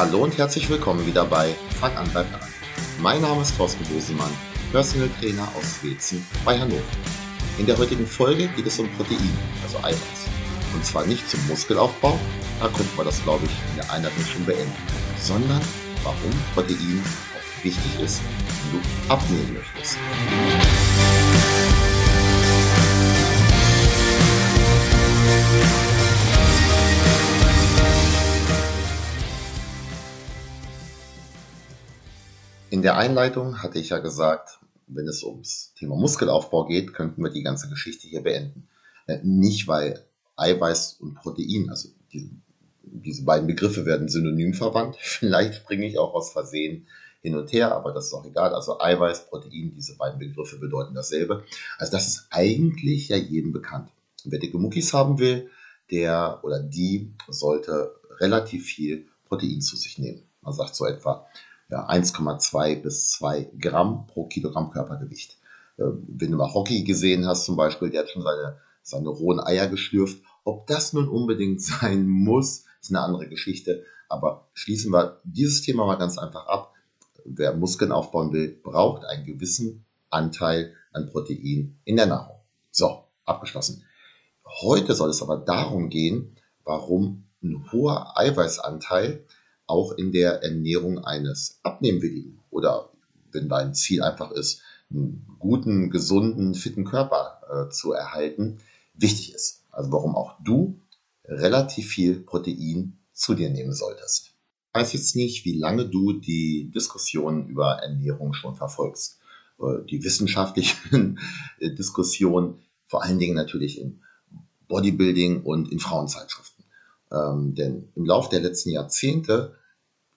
Hallo und herzlich willkommen wieder bei Fang an bei an. Mein Name ist Thorsten Bosemann, Personal Trainer aus Wetzen bei Hannover. In der heutigen Folge geht es um Protein, also Eiweiß. Und zwar nicht zum Muskelaufbau, da könnte man das glaube ich in der Einleitung schon beenden, sondern warum Protein auch wichtig ist, wenn du abnehmen möchtest. In der Einleitung hatte ich ja gesagt, wenn es ums Thema Muskelaufbau geht, könnten wir die ganze Geschichte hier beenden. Äh, nicht, weil Eiweiß und Protein, also die, diese beiden Begriffe werden synonym verwandt. Vielleicht springe ich auch aus Versehen hin und her, aber das ist auch egal. Also Eiweiß, Protein, diese beiden Begriffe bedeuten dasselbe. Also das ist eigentlich ja jedem bekannt. Wer dicke Muckis haben will, der oder die sollte relativ viel Protein zu sich nehmen. Man sagt so etwa ja, 1,2 bis 2 Gramm pro Kilogramm Körpergewicht. Ähm, wenn du mal Hockey gesehen hast zum Beispiel, der hat schon seine, seine rohen Eier geschlürft. Ob das nun unbedingt sein muss, ist eine andere Geschichte. Aber schließen wir dieses Thema mal ganz einfach ab. Wer Muskeln aufbauen will, braucht einen gewissen Anteil an Protein in der Nahrung. So, abgeschlossen. Heute soll es aber darum gehen, warum ein hoher Eiweißanteil auch in der Ernährung eines Abnehmwilligen oder wenn dein Ziel einfach ist, einen guten, gesunden, fitten Körper äh, zu erhalten, wichtig ist. Also warum auch du relativ viel Protein zu dir nehmen solltest. Ich weiß jetzt nicht, wie lange du die Diskussion über Ernährung schon verfolgst. Äh, die wissenschaftlichen Diskussionen, vor allen Dingen natürlich im Bodybuilding und in Frauenzeitschriften. Ähm, denn im Laufe der letzten Jahrzehnte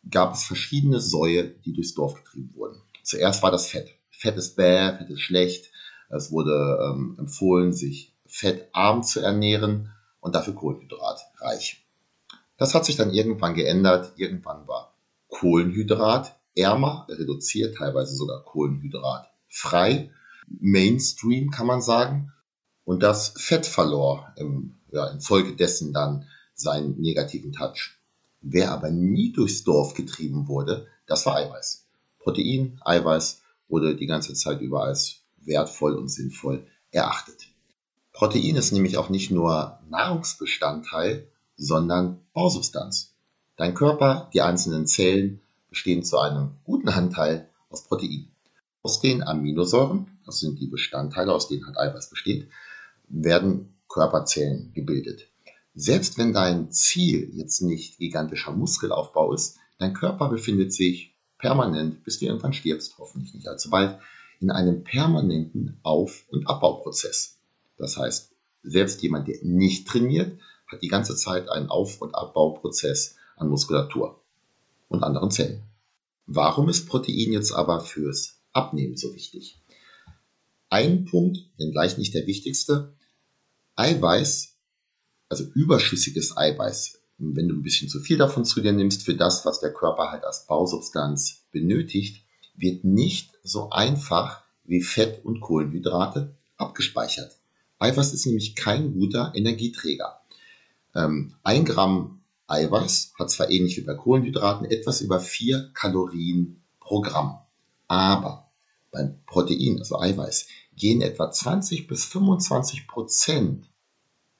gab es verschiedene Säue, die durchs Dorf getrieben wurden. Zuerst war das Fett. Fett ist bäh, Fett ist schlecht. Es wurde ähm, empfohlen, sich fettarm zu ernähren und dafür kohlenhydratreich. Das hat sich dann irgendwann geändert. Irgendwann war Kohlenhydrat ärmer, reduziert, teilweise sogar Kohlenhydrat frei. Mainstream kann man sagen. Und das Fett verlor im, ja, infolgedessen dann seinen negativen Touch. Wer aber nie durchs Dorf getrieben wurde, das war Eiweiß. Protein, Eiweiß wurde die ganze Zeit über als wertvoll und sinnvoll erachtet. Protein ist nämlich auch nicht nur Nahrungsbestandteil, sondern Bausubstanz. Dein Körper, die einzelnen Zellen bestehen zu einem guten Anteil aus Protein. Aus den Aminosäuren, das sind die Bestandteile, aus denen halt Eiweiß besteht, werden Körperzellen gebildet. Selbst wenn dein Ziel jetzt nicht gigantischer Muskelaufbau ist, dein Körper befindet sich permanent, bis du irgendwann stirbst, hoffentlich nicht allzu bald, in einem permanenten Auf- und Abbauprozess. Das heißt, selbst jemand, der nicht trainiert, hat die ganze Zeit einen Auf- und Abbauprozess an Muskulatur und anderen Zellen. Warum ist Protein jetzt aber fürs Abnehmen so wichtig? Ein Punkt, wenngleich nicht der wichtigste, Eiweiß also überschüssiges Eiweiß, wenn du ein bisschen zu viel davon zu dir nimmst für das, was der Körper halt als Bausubstanz benötigt, wird nicht so einfach wie Fett und Kohlenhydrate abgespeichert. Eiweiß ist nämlich kein guter Energieträger. Ähm, ein Gramm Eiweiß hat zwar ähnlich wie bei Kohlenhydraten etwas über vier Kalorien pro Gramm. Aber beim Protein, also Eiweiß, gehen etwa 20 bis 25 Prozent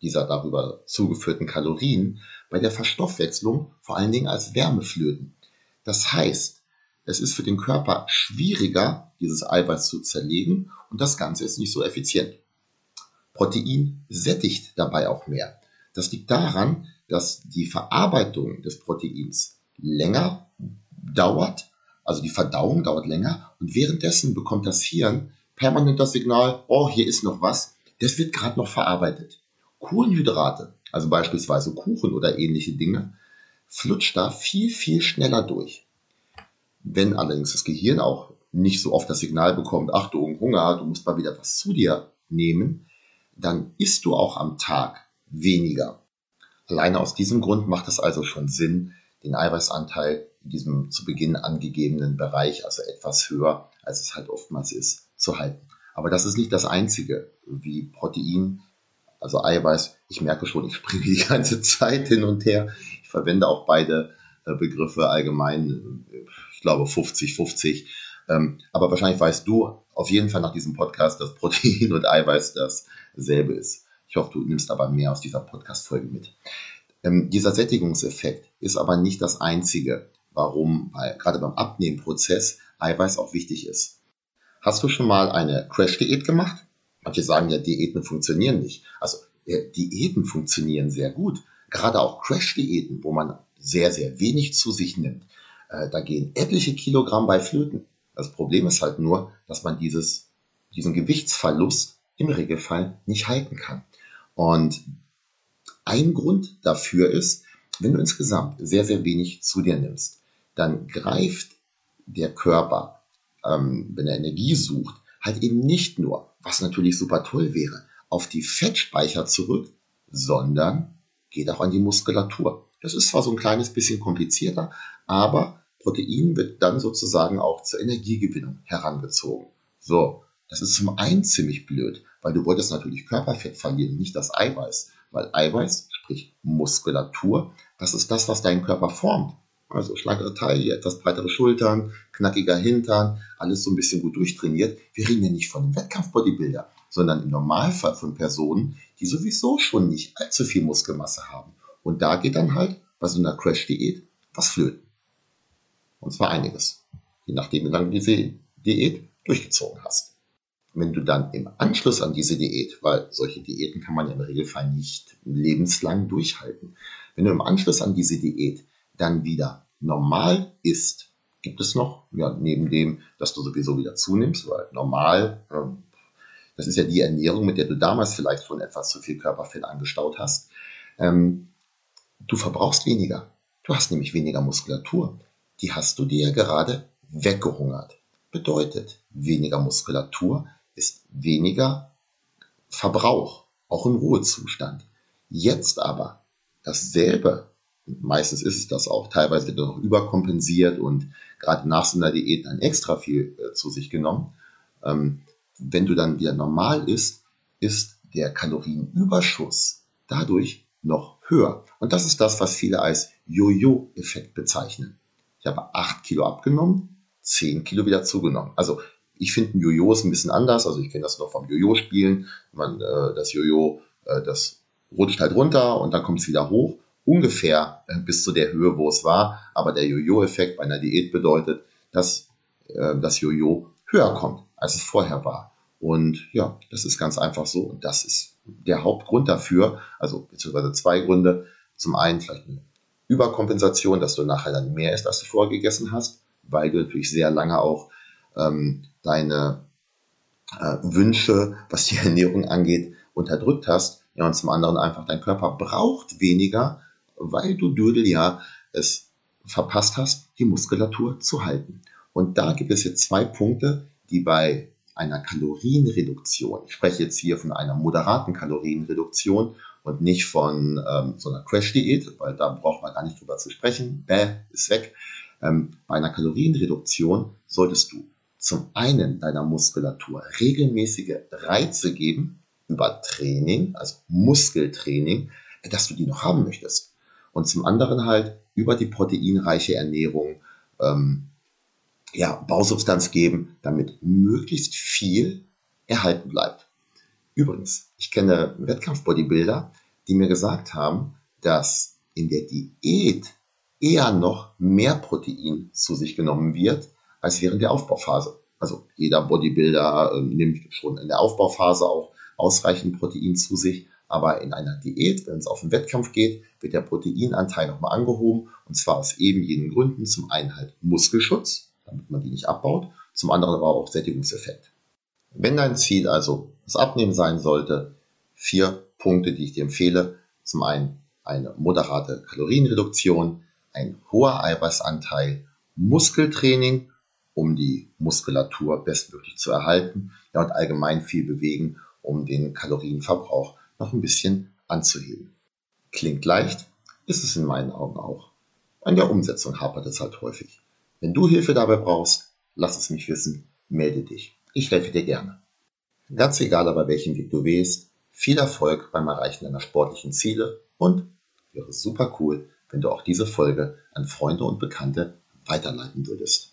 dieser darüber zugeführten Kalorien bei der Verstoffwechslung vor allen Dingen als Wärme flöten. Das heißt, es ist für den Körper schwieriger, dieses Eiweiß zu zerlegen und das Ganze ist nicht so effizient. Protein sättigt dabei auch mehr. Das liegt daran, dass die Verarbeitung des Proteins länger dauert, also die Verdauung dauert länger und währenddessen bekommt das Hirn permanent das Signal, oh, hier ist noch was, das wird gerade noch verarbeitet. Kohlenhydrate, also beispielsweise Kuchen oder ähnliche Dinge, flutscht da viel, viel schneller durch. Wenn allerdings das Gehirn auch nicht so oft das Signal bekommt, Achtung, Hunger, du musst mal wieder was zu dir nehmen, dann isst du auch am Tag weniger. Alleine aus diesem Grund macht es also schon Sinn, den Eiweißanteil in diesem zu Beginn angegebenen Bereich, also etwas höher, als es halt oftmals ist, zu halten. Aber das ist nicht das Einzige, wie Protein also Eiweiß, ich merke schon, ich springe die ganze Zeit hin und her. Ich verwende auch beide Begriffe allgemein, ich glaube 50, 50. Ähm, aber wahrscheinlich weißt du auf jeden Fall nach diesem Podcast, dass Protein und Eiweiß dasselbe ist. Ich hoffe, du nimmst aber mehr aus dieser Podcast-Folge mit. Ähm, dieser Sättigungseffekt ist aber nicht das einzige, warum weil gerade beim Abnehmprozess Eiweiß auch wichtig ist. Hast du schon mal eine Crash-Diät gemacht? Manche sagen ja, Diäten funktionieren nicht. Also äh, Diäten funktionieren sehr gut. Gerade auch Crash-Diäten, wo man sehr, sehr wenig zu sich nimmt. Äh, da gehen etliche Kilogramm bei Flöten. Das Problem ist halt nur, dass man dieses, diesen Gewichtsverlust im Regelfall nicht halten kann. Und ein Grund dafür ist, wenn du insgesamt sehr, sehr wenig zu dir nimmst, dann greift der Körper, ähm, wenn er Energie sucht, halt eben nicht nur, was natürlich super toll wäre, auf die Fettspeicher zurück, sondern geht auch an die Muskulatur. Das ist zwar so ein kleines bisschen komplizierter, aber Protein wird dann sozusagen auch zur Energiegewinnung herangezogen. So, das ist zum einen ziemlich blöd, weil du wolltest natürlich Körperfett verlieren, nicht das Eiweiß. Weil Eiweiß, sprich Muskulatur, das ist das, was deinen Körper formt. Also schlagere Taille, etwas breitere Schultern, knackiger Hintern, alles so ein bisschen gut durchtrainiert. Wir reden ja nicht von einem Wettkampf-Bodybuilder, sondern im Normalfall von Personen, die sowieso schon nicht allzu viel Muskelmasse haben. Und da geht dann halt bei so einer Crash-Diät was flöten. Und zwar einiges. Je nachdem, wie lange du diese Diät durchgezogen hast. Wenn du dann im Anschluss an diese Diät, weil solche Diäten kann man ja im Regelfall nicht lebenslang durchhalten, wenn du im Anschluss an diese Diät dann wieder normal isst, gibt es noch, ja, neben dem, dass du sowieso wieder zunimmst, weil normal, ähm, das ist ja die Ernährung, mit der du damals vielleicht schon etwas zu viel Körperfett angestaut hast, ähm, du verbrauchst weniger. Du hast nämlich weniger Muskulatur die hast du dir gerade weggehungert. Bedeutet, weniger Muskulatur ist weniger Verbrauch, auch im Ruhezustand. Jetzt aber dasselbe, meistens ist es das auch, teilweise noch überkompensiert und gerade nach so einer Diät dann extra viel äh, zu sich genommen. Ähm, wenn du dann wieder normal isst, ist der Kalorienüberschuss dadurch noch höher. Und das ist das, was viele als Jojo-Effekt bezeichnen. Ich habe 8 Kilo abgenommen, 10 Kilo wieder zugenommen. Also ich finde ein Jojo ist ein bisschen anders. Also ich kenne das noch vom Jojo-Spielen. Man, äh, das Jojo, äh, das rutscht halt runter und dann kommt es wieder hoch. Ungefähr äh, bis zu der Höhe, wo es war. Aber der Jojo-Effekt bei einer Diät bedeutet, dass äh, das Jojo höher kommt, als es vorher war. Und ja, das ist ganz einfach so. Und das ist der Hauptgrund dafür, also beziehungsweise zwei Gründe. Zum einen vielleicht eine Überkompensation, dass du nachher dann mehr isst, als du vorher gegessen hast, weil du natürlich sehr lange auch ähm, deine äh, Wünsche, was die Ernährung angeht, unterdrückt hast. Ja, und zum anderen einfach dein Körper braucht weniger, weil du Dödel ja es verpasst hast, die Muskulatur zu halten. Und da gibt es jetzt zwei Punkte, die bei einer Kalorienreduktion, ich spreche jetzt hier von einer moderaten Kalorienreduktion und nicht von ähm, so einer Crash-Diät, weil da braucht man gar nicht drüber zu sprechen. Bäh, ist weg. Ähm, bei einer Kalorienreduktion solltest du zum einen deiner Muskulatur regelmäßige Reize geben über Training, also Muskeltraining, dass du die noch haben möchtest. Und zum anderen halt über die proteinreiche Ernährung ähm, ja, Bausubstanz geben, damit möglichst viel erhalten bleibt. Übrigens, ich kenne Wettkampf-Bodybuilder, die mir gesagt haben, dass in der Diät eher noch mehr Protein zu sich genommen wird als während der Aufbauphase. Also jeder Bodybuilder äh, nimmt schon in der Aufbauphase auch ausreichend Protein zu sich, aber in einer Diät, wenn es auf den Wettkampf geht, wird der Proteinanteil nochmal angehoben und zwar aus eben jenen Gründen. Zum einen halt Muskelschutz, damit man die nicht abbaut, zum anderen aber auch Sättigungseffekt. Wenn dein Ziel also das Abnehmen sein sollte, vier Punkte, die ich dir empfehle. Zum einen eine moderate Kalorienreduktion, ein hoher Eiweißanteil, Muskeltraining, um die Muskulatur bestmöglich zu erhalten, ja, und allgemein viel bewegen, um den Kalorienverbrauch noch ein bisschen anzuheben. Klingt leicht, ist es in meinen Augen auch. An der Umsetzung hapert es halt häufig. Wenn du Hilfe dabei brauchst, lass es mich wissen, melde dich. Ich helfe dir gerne. Ganz egal aber welchen Weg du wählst, viel Erfolg beim Erreichen deiner sportlichen Ziele und wäre super cool, wenn du auch diese Folge an Freunde und Bekannte weiterleiten würdest.